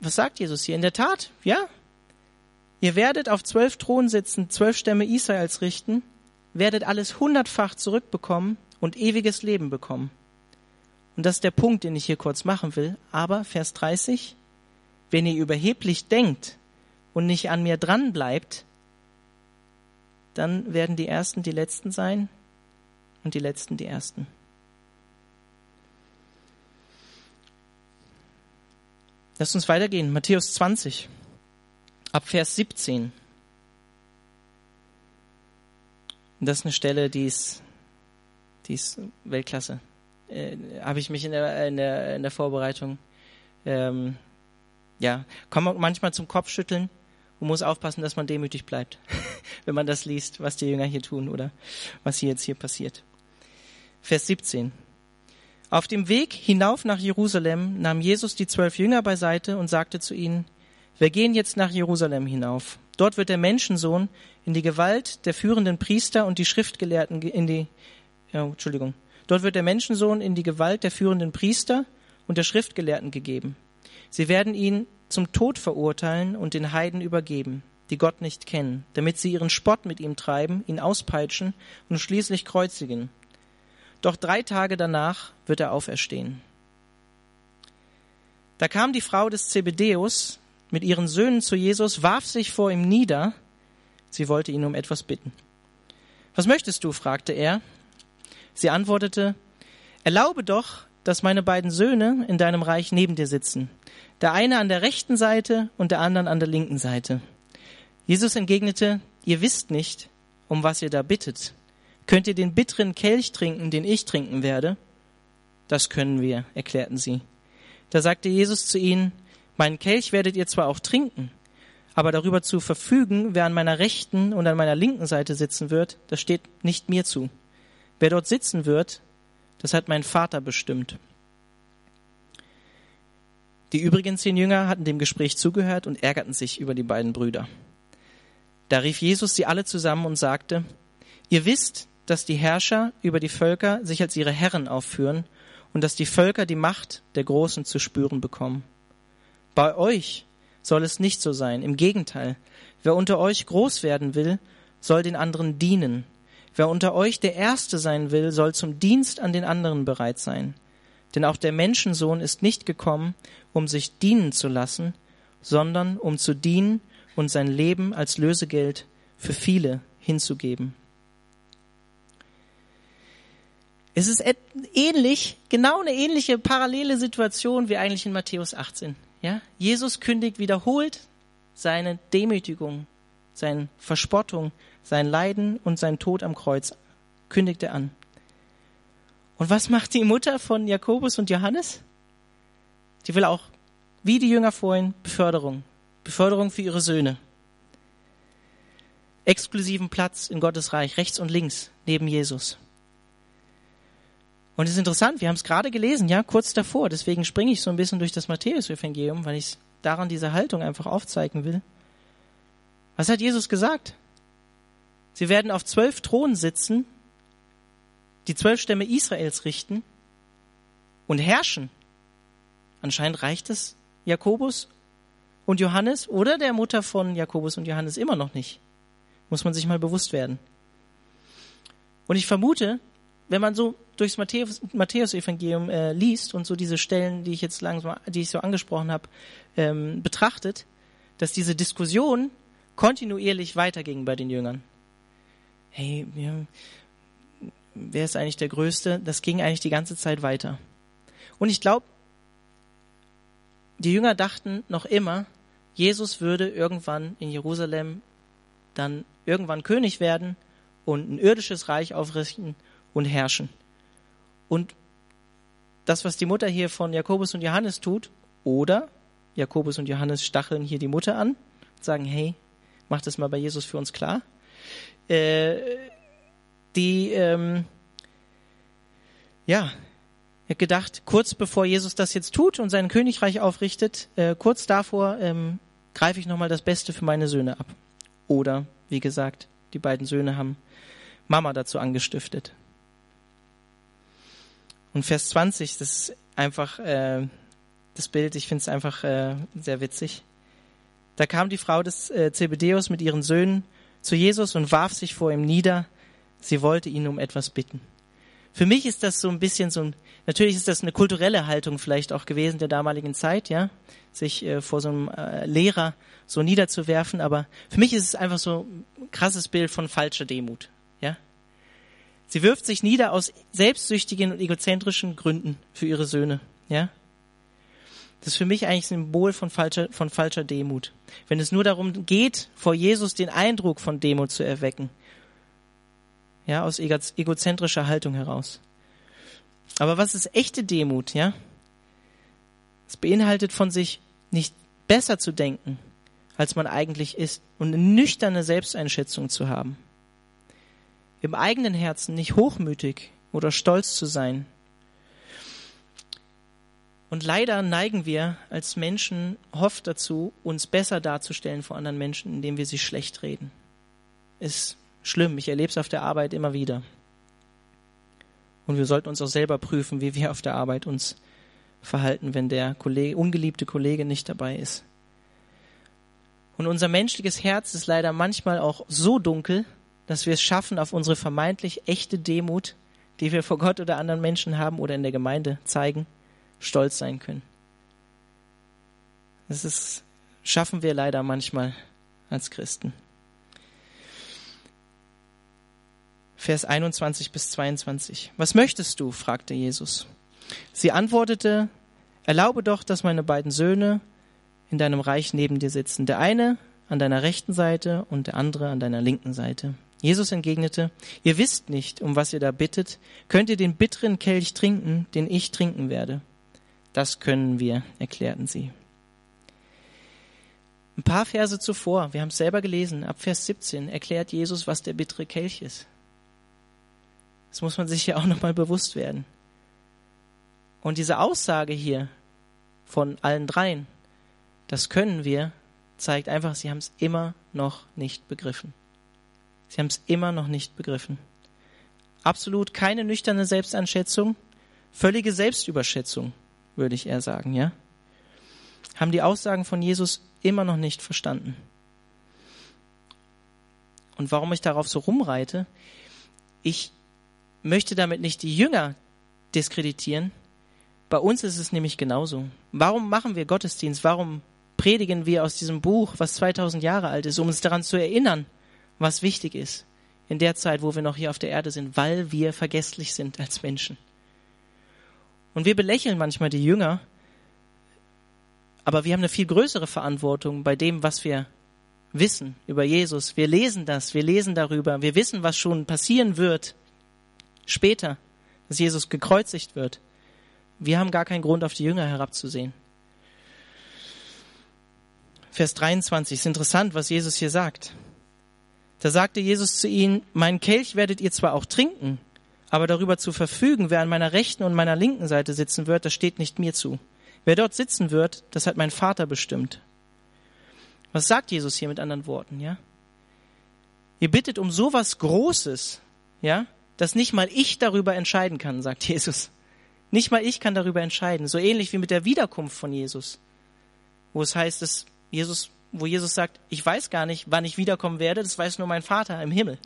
Was sagt Jesus hier? In der Tat, ja. Ihr werdet auf zwölf Thronen sitzen, zwölf Stämme Israels richten, werdet alles hundertfach zurückbekommen und ewiges Leben bekommen. Und das ist der Punkt, den ich hier kurz machen will. Aber Vers 30, wenn ihr überheblich denkt und nicht an mir dran bleibt, dann werden die Ersten die Letzten sein und die Letzten die Ersten. Lasst uns weitergehen. Matthäus 20, ab Vers 17. Das ist eine Stelle, die ist, die ist Weltklasse äh, habe ich mich in der, in der, in der Vorbereitung, ähm, ja, kommt manchmal zum Kopfschütteln und muss aufpassen, dass man demütig bleibt, <laughs> wenn man das liest, was die Jünger hier tun oder was hier jetzt hier passiert. Vers 17. Auf dem Weg hinauf nach Jerusalem nahm Jesus die zwölf Jünger beiseite und sagte zu ihnen, wir gehen jetzt nach Jerusalem hinauf. Dort wird der Menschensohn in die Gewalt der führenden Priester und die Schriftgelehrten in die, ja, Entschuldigung, Dort wird der Menschensohn in die Gewalt der führenden Priester und der Schriftgelehrten gegeben. Sie werden ihn zum Tod verurteilen und den Heiden übergeben, die Gott nicht kennen, damit sie ihren Spott mit ihm treiben, ihn auspeitschen und schließlich kreuzigen. Doch drei Tage danach wird er auferstehen. Da kam die Frau des Zebedeus mit ihren Söhnen zu Jesus, warf sich vor ihm nieder. Sie wollte ihn um etwas bitten. Was möchtest du? fragte er. Sie antwortete, Erlaube doch, dass meine beiden Söhne in deinem Reich neben dir sitzen, der eine an der rechten Seite und der anderen an der linken Seite. Jesus entgegnete, Ihr wisst nicht, um was ihr da bittet. Könnt ihr den bitteren Kelch trinken, den ich trinken werde? Das können wir, erklärten sie. Da sagte Jesus zu ihnen, Meinen Kelch werdet ihr zwar auch trinken, aber darüber zu verfügen, wer an meiner rechten und an meiner linken Seite sitzen wird, das steht nicht mir zu. Wer dort sitzen wird, das hat mein Vater bestimmt. Die übrigen zehn Jünger hatten dem Gespräch zugehört und ärgerten sich über die beiden Brüder. Da rief Jesus sie alle zusammen und sagte, ihr wisst, dass die Herrscher über die Völker sich als ihre Herren aufführen und dass die Völker die Macht der Großen zu spüren bekommen. Bei euch soll es nicht so sein. Im Gegenteil, wer unter euch groß werden will, soll den anderen dienen. Wer unter euch der Erste sein will, soll zum Dienst an den anderen bereit sein. Denn auch der Menschensohn ist nicht gekommen, um sich dienen zu lassen, sondern um zu dienen und sein Leben als Lösegeld für viele hinzugeben. Es ist ähnlich, genau eine ähnliche parallele Situation wie eigentlich in Matthäus 18. Ja? Jesus kündigt wiederholt seine Demütigung, seine Verspottung, sein Leiden und sein Tod am Kreuz, kündigt er an. Und was macht die Mutter von Jakobus und Johannes? Die will auch, wie die Jünger vorhin, Beförderung. Beförderung für ihre Söhne. Exklusiven Platz in Gottes Reich, rechts und links, neben Jesus. Und es ist interessant, wir haben es gerade gelesen, ja, kurz davor. Deswegen springe ich so ein bisschen durch das Matthäus-Evangelium, weil ich daran diese Haltung einfach aufzeigen will. Was hat Jesus gesagt? Sie werden auf zwölf Thronen sitzen, die zwölf Stämme Israels richten und herrschen. Anscheinend reicht es Jakobus und Johannes oder der Mutter von Jakobus und Johannes immer noch nicht. Muss man sich mal bewusst werden. Und ich vermute, wenn man so durchs Matthäus-Evangelium äh, liest und so diese Stellen, die ich jetzt langsam, die ich so angesprochen habe, ähm, betrachtet, dass diese Diskussion kontinuierlich weiterging bei den Jüngern. Hey, ja, wer ist eigentlich der Größte? Das ging eigentlich die ganze Zeit weiter. Und ich glaube, die Jünger dachten noch immer, Jesus würde irgendwann in Jerusalem dann irgendwann König werden und ein irdisches Reich aufrichten und herrschen. Und das, was die Mutter hier von Jakobus und Johannes tut, oder Jakobus und Johannes stacheln hier die Mutter an und sagen, hey, mach das mal bei Jesus für uns klar. Äh, die, ähm, ja, gedacht, kurz bevor Jesus das jetzt tut und sein Königreich aufrichtet, äh, kurz davor ähm, greife ich nochmal das Beste für meine Söhne ab. Oder, wie gesagt, die beiden Söhne haben Mama dazu angestiftet. Und Vers 20, das ist einfach äh, das Bild, ich finde es einfach äh, sehr witzig. Da kam die Frau des äh, Zebedeus mit ihren Söhnen zu Jesus und warf sich vor ihm nieder. Sie wollte ihn um etwas bitten. Für mich ist das so ein bisschen so ein, natürlich ist das eine kulturelle Haltung vielleicht auch gewesen der damaligen Zeit, ja, sich äh, vor so einem äh, Lehrer so niederzuwerfen, aber für mich ist es einfach so ein krasses Bild von falscher Demut. Sie wirft sich nieder aus selbstsüchtigen und egozentrischen Gründen für ihre Söhne, ja. Das ist für mich eigentlich ein Symbol von falscher, von falscher Demut. Wenn es nur darum geht, vor Jesus den Eindruck von Demut zu erwecken. Ja, aus egozentrischer Haltung heraus. Aber was ist echte Demut, ja? Es beinhaltet von sich nicht besser zu denken, als man eigentlich ist und eine nüchterne Selbsteinschätzung zu haben im eigenen Herzen nicht hochmütig oder stolz zu sein. Und leider neigen wir als Menschen oft dazu, uns besser darzustellen vor anderen Menschen, indem wir sie schlecht reden. Ist schlimm. Ich erlebe es auf der Arbeit immer wieder. Und wir sollten uns auch selber prüfen, wie wir auf der Arbeit uns verhalten, wenn der Kollege, ungeliebte Kollege nicht dabei ist. Und unser menschliches Herz ist leider manchmal auch so dunkel, dass wir es schaffen, auf unsere vermeintlich echte Demut, die wir vor Gott oder anderen Menschen haben oder in der Gemeinde zeigen, stolz sein können. Das ist, schaffen wir leider manchmal als Christen. Vers 21 bis 22. Was möchtest du? fragte Jesus. Sie antwortete, erlaube doch, dass meine beiden Söhne in deinem Reich neben dir sitzen. Der eine an deiner rechten Seite und der andere an deiner linken Seite. Jesus entgegnete, ihr wisst nicht, um was ihr da bittet. Könnt ihr den bitteren Kelch trinken, den ich trinken werde? Das können wir, erklärten sie. Ein paar Verse zuvor, wir haben es selber gelesen, ab Vers 17 erklärt Jesus, was der bittere Kelch ist. Das muss man sich ja auch nochmal bewusst werden. Und diese Aussage hier von allen dreien, das können wir, zeigt einfach, sie haben es immer noch nicht begriffen. Sie haben es immer noch nicht begriffen. Absolut keine nüchterne Selbstanschätzung, völlige Selbstüberschätzung, würde ich eher sagen, ja. haben die Aussagen von Jesus immer noch nicht verstanden. Und warum ich darauf so rumreite, ich möchte damit nicht die Jünger diskreditieren. Bei uns ist es nämlich genauso. Warum machen wir Gottesdienst? Warum predigen wir aus diesem Buch, was 2000 Jahre alt ist, um uns daran zu erinnern, was wichtig ist in der Zeit, wo wir noch hier auf der Erde sind, weil wir vergesslich sind als Menschen. Und wir belächeln manchmal die Jünger, aber wir haben eine viel größere Verantwortung bei dem, was wir wissen über Jesus. Wir lesen das, wir lesen darüber, wir wissen, was schon passieren wird später, dass Jesus gekreuzigt wird. Wir haben gar keinen Grund, auf die Jünger herabzusehen. Vers 23 ist interessant, was Jesus hier sagt. Da sagte Jesus zu ihnen, mein Kelch werdet ihr zwar auch trinken, aber darüber zu verfügen, wer an meiner rechten und meiner linken Seite sitzen wird, das steht nicht mir zu. Wer dort sitzen wird, das hat mein Vater bestimmt. Was sagt Jesus hier mit anderen Worten, ja? Ihr bittet um sowas Großes, ja, dass nicht mal ich darüber entscheiden kann, sagt Jesus. Nicht mal ich kann darüber entscheiden. So ähnlich wie mit der Wiederkunft von Jesus, wo es heißt, dass Jesus, wo Jesus sagt, ich weiß gar nicht, wann ich wiederkommen werde, das weiß nur mein Vater im Himmel.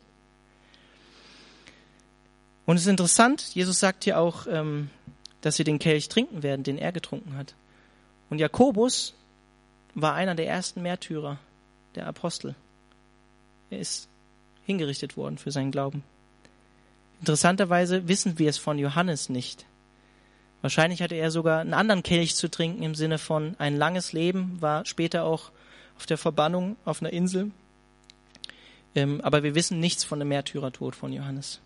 Und es ist interessant, Jesus sagt hier auch, ähm, dass sie den Kelch trinken werden, den er getrunken hat. Und Jakobus war einer der ersten Märtyrer der Apostel. Er ist hingerichtet worden für seinen Glauben. Interessanterweise wissen wir es von Johannes nicht. Wahrscheinlich hatte er sogar einen anderen Kelch zu trinken im Sinne von ein langes Leben, war später auch auf der Verbannung auf einer Insel. Ähm, aber wir wissen nichts von dem Märtyrertod von Johannes.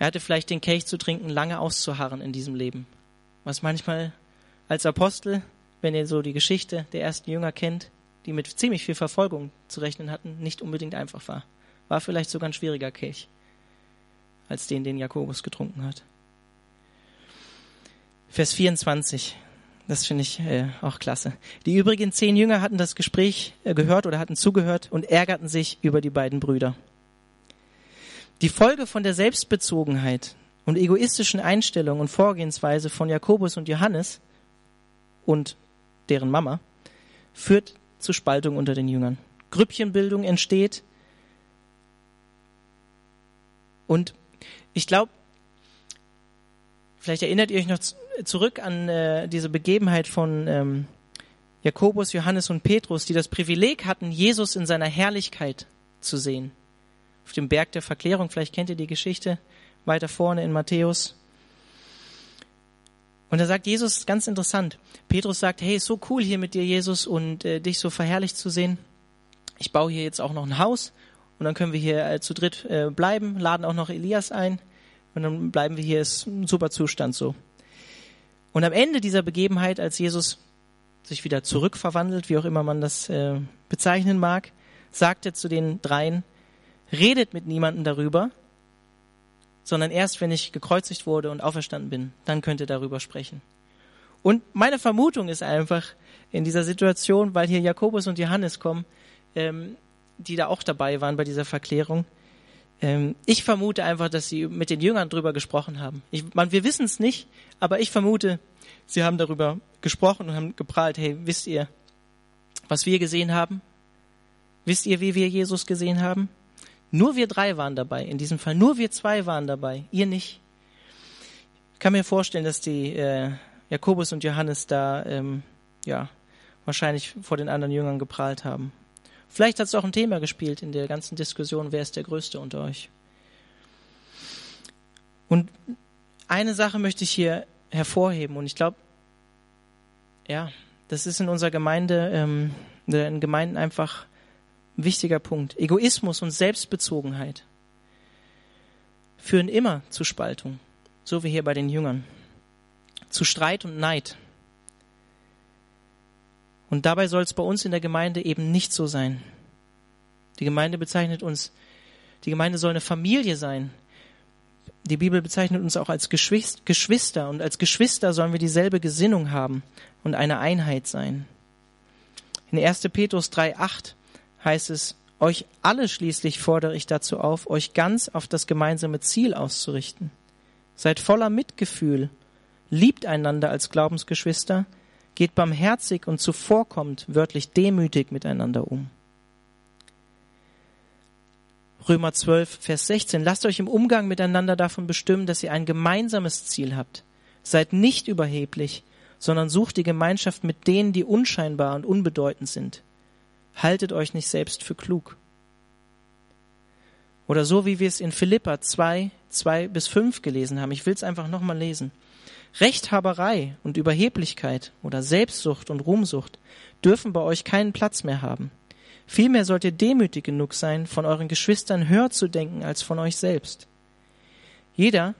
Er hatte vielleicht den Kelch zu trinken, lange auszuharren in diesem Leben. Was manchmal als Apostel, wenn ihr so die Geschichte der ersten Jünger kennt, die mit ziemlich viel Verfolgung zu rechnen hatten, nicht unbedingt einfach war. War vielleicht sogar ein schwieriger Kelch als den, den Jakobus getrunken hat. Vers 24. Das finde ich äh, auch klasse. Die übrigen zehn Jünger hatten das Gespräch äh, gehört oder hatten zugehört und ärgerten sich über die beiden Brüder. Die Folge von der Selbstbezogenheit und egoistischen Einstellung und Vorgehensweise von Jakobus und Johannes und deren Mama führt zu Spaltung unter den Jüngern. Grüppchenbildung entsteht und ich glaube, vielleicht erinnert ihr euch noch zurück an äh, diese Begebenheit von ähm, Jakobus, Johannes und Petrus, die das Privileg hatten, Jesus in seiner Herrlichkeit zu sehen auf dem Berg der Verklärung. Vielleicht kennt ihr die Geschichte weiter vorne in Matthäus. Und da sagt Jesus ganz interessant. Petrus sagt, hey, ist so cool hier mit dir, Jesus, und äh, dich so verherrlicht zu sehen. Ich baue hier jetzt auch noch ein Haus und dann können wir hier äh, zu dritt äh, bleiben, laden auch noch Elias ein und dann bleiben wir hier, ist ein super Zustand so. Und am Ende dieser Begebenheit, als Jesus sich wieder zurückverwandelt, wie auch immer man das äh, bezeichnen mag, sagt er zu den dreien, redet mit niemandem darüber, sondern erst, wenn ich gekreuzigt wurde und auferstanden bin, dann könnt ihr darüber sprechen. Und meine Vermutung ist einfach in dieser Situation, weil hier Jakobus und Johannes kommen, ähm, die da auch dabei waren bei dieser Verklärung, ähm, ich vermute einfach, dass sie mit den Jüngern darüber gesprochen haben. Ich, man, wir wissen es nicht, aber ich vermute, sie haben darüber gesprochen und haben geprahlt, hey, wisst ihr, was wir gesehen haben? Wisst ihr, wie wir Jesus gesehen haben? Nur wir drei waren dabei, in diesem Fall. Nur wir zwei waren dabei, ihr nicht. Ich kann mir vorstellen, dass die äh, Jakobus und Johannes da ähm, ja wahrscheinlich vor den anderen Jüngern geprahlt haben. Vielleicht hat es auch ein Thema gespielt in der ganzen Diskussion, wer ist der Größte unter euch. Und eine Sache möchte ich hier hervorheben und ich glaube, ja, das ist in unserer Gemeinde, ähm, in Gemeinden einfach ein wichtiger Punkt. Egoismus und Selbstbezogenheit führen immer zu Spaltung, so wie hier bei den Jüngern, zu Streit und Neid. Und dabei soll es bei uns in der Gemeinde eben nicht so sein. Die Gemeinde bezeichnet uns, die Gemeinde soll eine Familie sein. Die Bibel bezeichnet uns auch als Geschwister und als Geschwister sollen wir dieselbe Gesinnung haben und eine Einheit sein. In 1. Petrus 3,8 heißt es, euch alle schließlich fordere ich dazu auf, euch ganz auf das gemeinsame Ziel auszurichten. Seid voller Mitgefühl, liebt einander als Glaubensgeschwister, Geht barmherzig und zuvorkommt, wörtlich demütig miteinander um. Römer 12, Vers 16. Lasst euch im Umgang miteinander davon bestimmen, dass ihr ein gemeinsames Ziel habt. Seid nicht überheblich, sondern sucht die Gemeinschaft mit denen, die unscheinbar und unbedeutend sind. Haltet euch nicht selbst für klug. Oder so wie wir es in Philippa 2, 2 bis 5 gelesen haben. Ich will es einfach nochmal lesen. Rechthaberei und Überheblichkeit oder Selbstsucht und Ruhmsucht dürfen bei euch keinen Platz mehr haben. Vielmehr sollt ihr demütig genug sein, von euren Geschwistern höher zu denken als von euch selbst. Jeder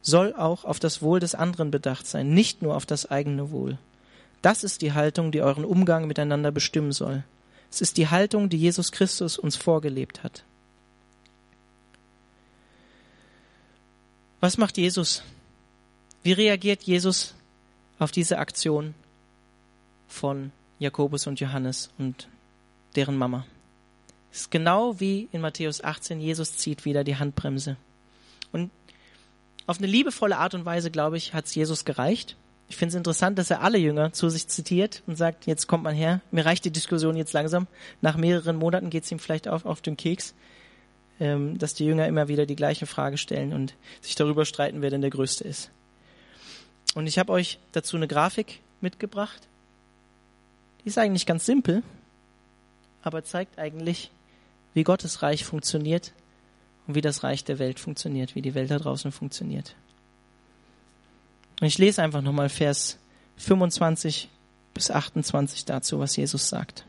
soll auch auf das Wohl des anderen bedacht sein, nicht nur auf das eigene Wohl. Das ist die Haltung, die euren Umgang miteinander bestimmen soll. Es ist die Haltung, die Jesus Christus uns vorgelebt hat. Was macht Jesus? Wie reagiert Jesus auf diese Aktion von Jakobus und Johannes und deren Mama? Es ist genau wie in Matthäus 18, Jesus zieht wieder die Handbremse. Und auf eine liebevolle Art und Weise, glaube ich, hat es Jesus gereicht. Ich finde es interessant, dass er alle Jünger zu sich zitiert und sagt, jetzt kommt man her, mir reicht die Diskussion jetzt langsam. Nach mehreren Monaten geht es ihm vielleicht auf, auf den Keks, ähm, dass die Jünger immer wieder die gleiche Frage stellen und sich darüber streiten, wer denn der Größte ist. Und ich habe euch dazu eine Grafik mitgebracht. Die ist eigentlich ganz simpel, aber zeigt eigentlich, wie Gottes Reich funktioniert und wie das Reich der Welt funktioniert, wie die Welt da draußen funktioniert. Und ich lese einfach nochmal Vers 25 bis 28 dazu, was Jesus sagt.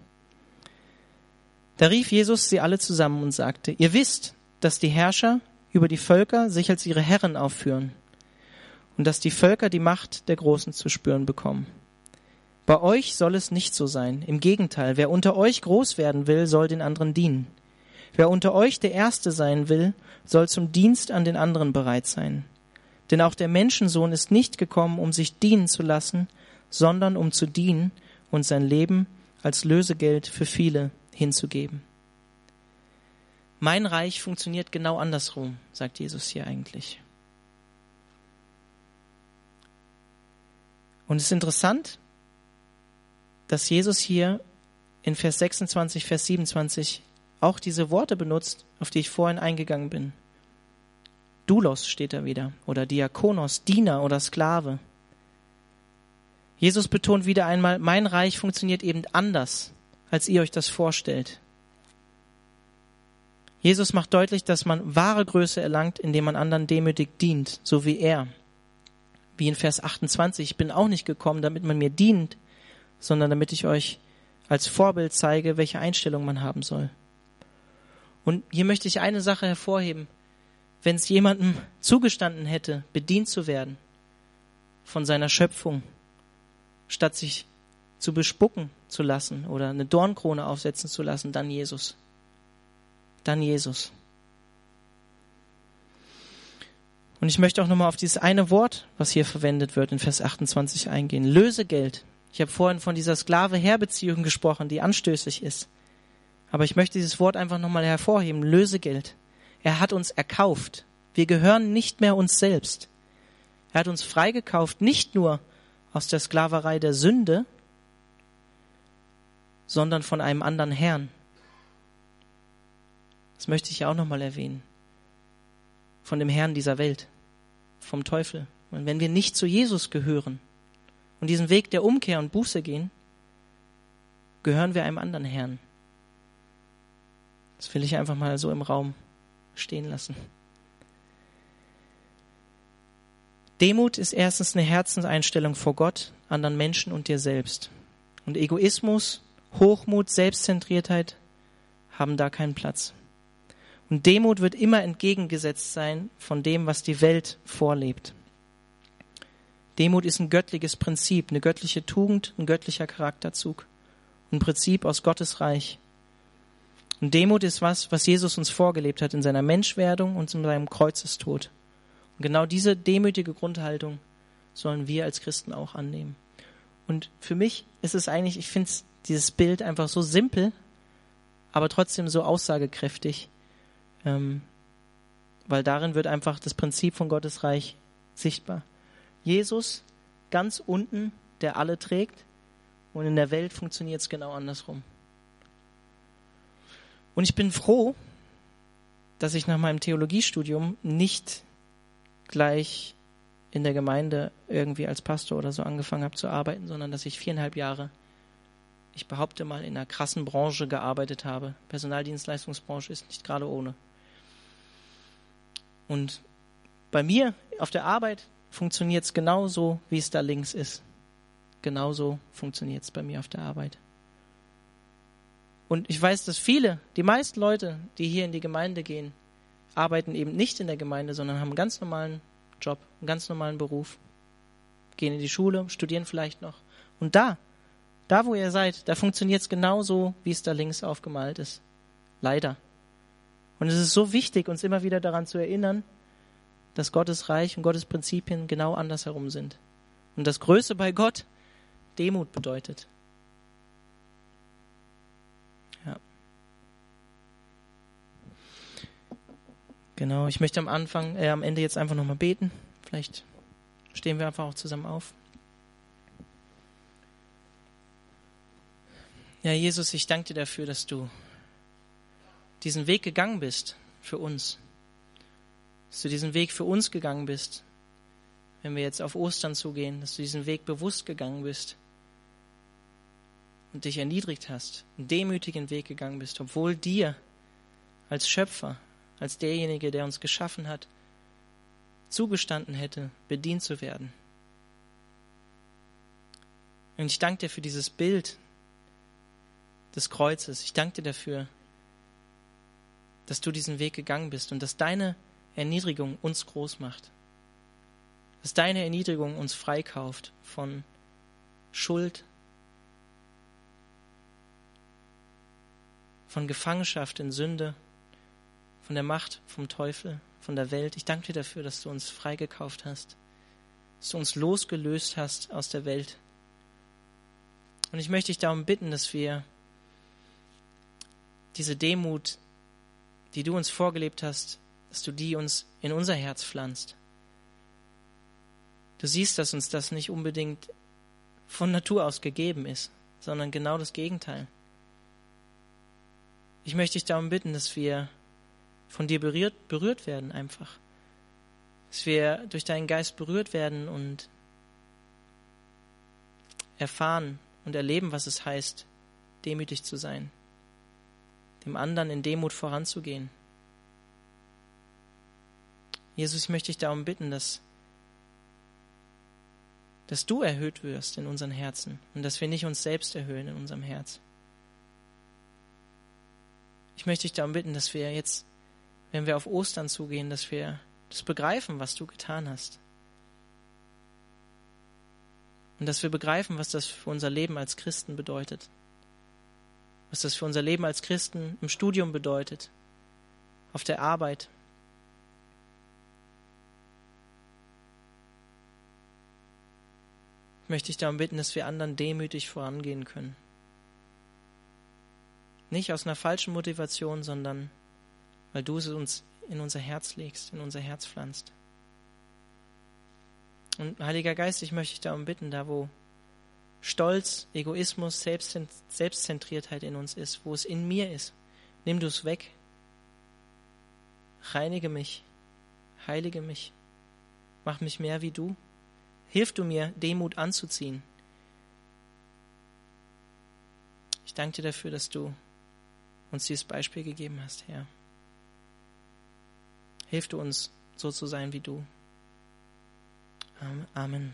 Da rief Jesus sie alle zusammen und sagte, ihr wisst, dass die Herrscher über die Völker sich als ihre Herren aufführen und dass die Völker die Macht der Großen zu spüren bekommen. Bei euch soll es nicht so sein. Im Gegenteil, wer unter euch groß werden will, soll den anderen dienen. Wer unter euch der Erste sein will, soll zum Dienst an den anderen bereit sein. Denn auch der Menschensohn ist nicht gekommen, um sich dienen zu lassen, sondern um zu dienen und sein Leben als Lösegeld für viele hinzugeben. Mein Reich funktioniert genau andersrum, sagt Jesus hier eigentlich. Und es ist interessant, dass Jesus hier in Vers 26, Vers 27 auch diese Worte benutzt, auf die ich vorhin eingegangen bin. Doulos steht da wieder oder Diakonos, Diener oder Sklave. Jesus betont wieder einmal, mein Reich funktioniert eben anders, als ihr euch das vorstellt. Jesus macht deutlich, dass man wahre Größe erlangt, indem man anderen demütig dient, so wie er. Wie in Vers 28, ich bin auch nicht gekommen, damit man mir dient, sondern damit ich euch als Vorbild zeige, welche Einstellung man haben soll. Und hier möchte ich eine Sache hervorheben. Wenn es jemandem zugestanden hätte, bedient zu werden von seiner Schöpfung, statt sich zu bespucken zu lassen oder eine Dornkrone aufsetzen zu lassen, dann Jesus. Dann Jesus. Und ich möchte auch nochmal auf dieses eine Wort, was hier verwendet wird in Vers 28 eingehen. Lösegeld. Ich habe vorhin von dieser Sklave-Herr-Beziehung gesprochen, die anstößig ist. Aber ich möchte dieses Wort einfach nochmal hervorheben. Lösegeld. Er hat uns erkauft. Wir gehören nicht mehr uns selbst. Er hat uns freigekauft, nicht nur aus der Sklaverei der Sünde, sondern von einem anderen Herrn. Das möchte ich ja auch nochmal erwähnen. Von dem Herrn dieser Welt, vom Teufel. Und wenn wir nicht zu Jesus gehören und diesen Weg der Umkehr und Buße gehen, gehören wir einem anderen Herrn. Das will ich einfach mal so im Raum stehen lassen. Demut ist erstens eine Herzenseinstellung vor Gott, anderen Menschen und dir selbst. Und Egoismus, Hochmut, Selbstzentriertheit haben da keinen Platz. Und Demut wird immer entgegengesetzt sein von dem, was die Welt vorlebt. Demut ist ein göttliches Prinzip, eine göttliche Tugend, ein göttlicher Charakterzug. Ein Prinzip aus Gottes Reich. Und Demut ist was, was Jesus uns vorgelebt hat in seiner Menschwerdung und in seinem Kreuzestod. Und genau diese demütige Grundhaltung sollen wir als Christen auch annehmen. Und für mich ist es eigentlich, ich finde dieses Bild einfach so simpel, aber trotzdem so aussagekräftig, ähm, weil darin wird einfach das Prinzip von Gottes Reich sichtbar. Jesus ganz unten, der alle trägt, Und in der Welt funktioniert es genau andersrum. Und ich bin froh, dass ich nach meinem Theologiestudium nicht gleich in der Gemeinde irgendwie als Pastor oder so angefangen habe zu arbeiten, sondern dass ich viereinhalb Jahre, ich behaupte mal, in einer krassen Branche gearbeitet habe. Personaldienstleistungsbranche ist nicht gerade ohne. Und bei mir auf der Arbeit funktioniert es genauso, wie es da links ist. Genauso funktioniert es bei mir auf der Arbeit. Und ich weiß, dass viele, die meisten Leute, die hier in die Gemeinde gehen, arbeiten eben nicht in der Gemeinde, sondern haben einen ganz normalen Job, einen ganz normalen Beruf, gehen in die Schule, studieren vielleicht noch. Und da, da wo ihr seid, da funktioniert es genauso, wie es da links aufgemalt ist. Leider. Und es ist so wichtig, uns immer wieder daran zu erinnern, dass Gottes Reich und Gottes Prinzipien genau andersherum sind. Und das Größe bei Gott Demut bedeutet. Ja. Genau, ich möchte am Anfang, äh, am Ende jetzt einfach nochmal beten. Vielleicht stehen wir einfach auch zusammen auf. Ja, Jesus, ich danke dir dafür, dass du diesen Weg gegangen bist für uns. Dass du diesen Weg für uns gegangen bist. Wenn wir jetzt auf Ostern zugehen, dass du diesen Weg bewusst gegangen bist und dich erniedrigt hast, einen demütigen Weg gegangen bist, obwohl dir als Schöpfer, als derjenige, der uns geschaffen hat, zugestanden hätte, bedient zu werden. Und ich danke dir für dieses Bild des Kreuzes. Ich danke dir dafür, dass du diesen Weg gegangen bist und dass deine Erniedrigung uns groß macht. Dass deine Erniedrigung uns freikauft von Schuld, von Gefangenschaft in Sünde, von der Macht vom Teufel, von der Welt. Ich danke dir dafür, dass du uns freigekauft hast, dass du uns losgelöst hast aus der Welt. Und ich möchte dich darum bitten, dass wir diese Demut, die du uns vorgelebt hast, dass du die uns in unser Herz pflanzt. Du siehst, dass uns das nicht unbedingt von Natur aus gegeben ist, sondern genau das Gegenteil. Ich möchte dich darum bitten, dass wir von dir berührt, berührt werden einfach. Dass wir durch deinen Geist berührt werden und erfahren und erleben, was es heißt, demütig zu sein, dem anderen in Demut voranzugehen. Jesus, ich möchte dich darum bitten, dass, dass du erhöht wirst in unseren Herzen und dass wir nicht uns selbst erhöhen in unserem Herz. Ich möchte dich darum bitten, dass wir jetzt wenn wir auf Ostern zugehen, dass wir das begreifen, was du getan hast. Und dass wir begreifen, was das für unser Leben als Christen bedeutet. Was das für unser Leben als Christen im Studium bedeutet, auf der Arbeit. Ich möchte dich darum bitten, dass wir anderen demütig vorangehen können. Nicht aus einer falschen Motivation, sondern weil du es uns in unser Herz legst, in unser Herz pflanzt. Und Heiliger Geist, ich möchte dich darum bitten, da wo Stolz, Egoismus, Selbstzentriertheit in uns ist, wo es in mir ist, nimm du es weg. Reinige mich, heilige mich, mach mich mehr wie du. Hilf du mir, Demut anzuziehen. Ich danke dir dafür, dass du uns dieses Beispiel gegeben hast, Herr. Hilf du uns, so zu sein wie du. Amen.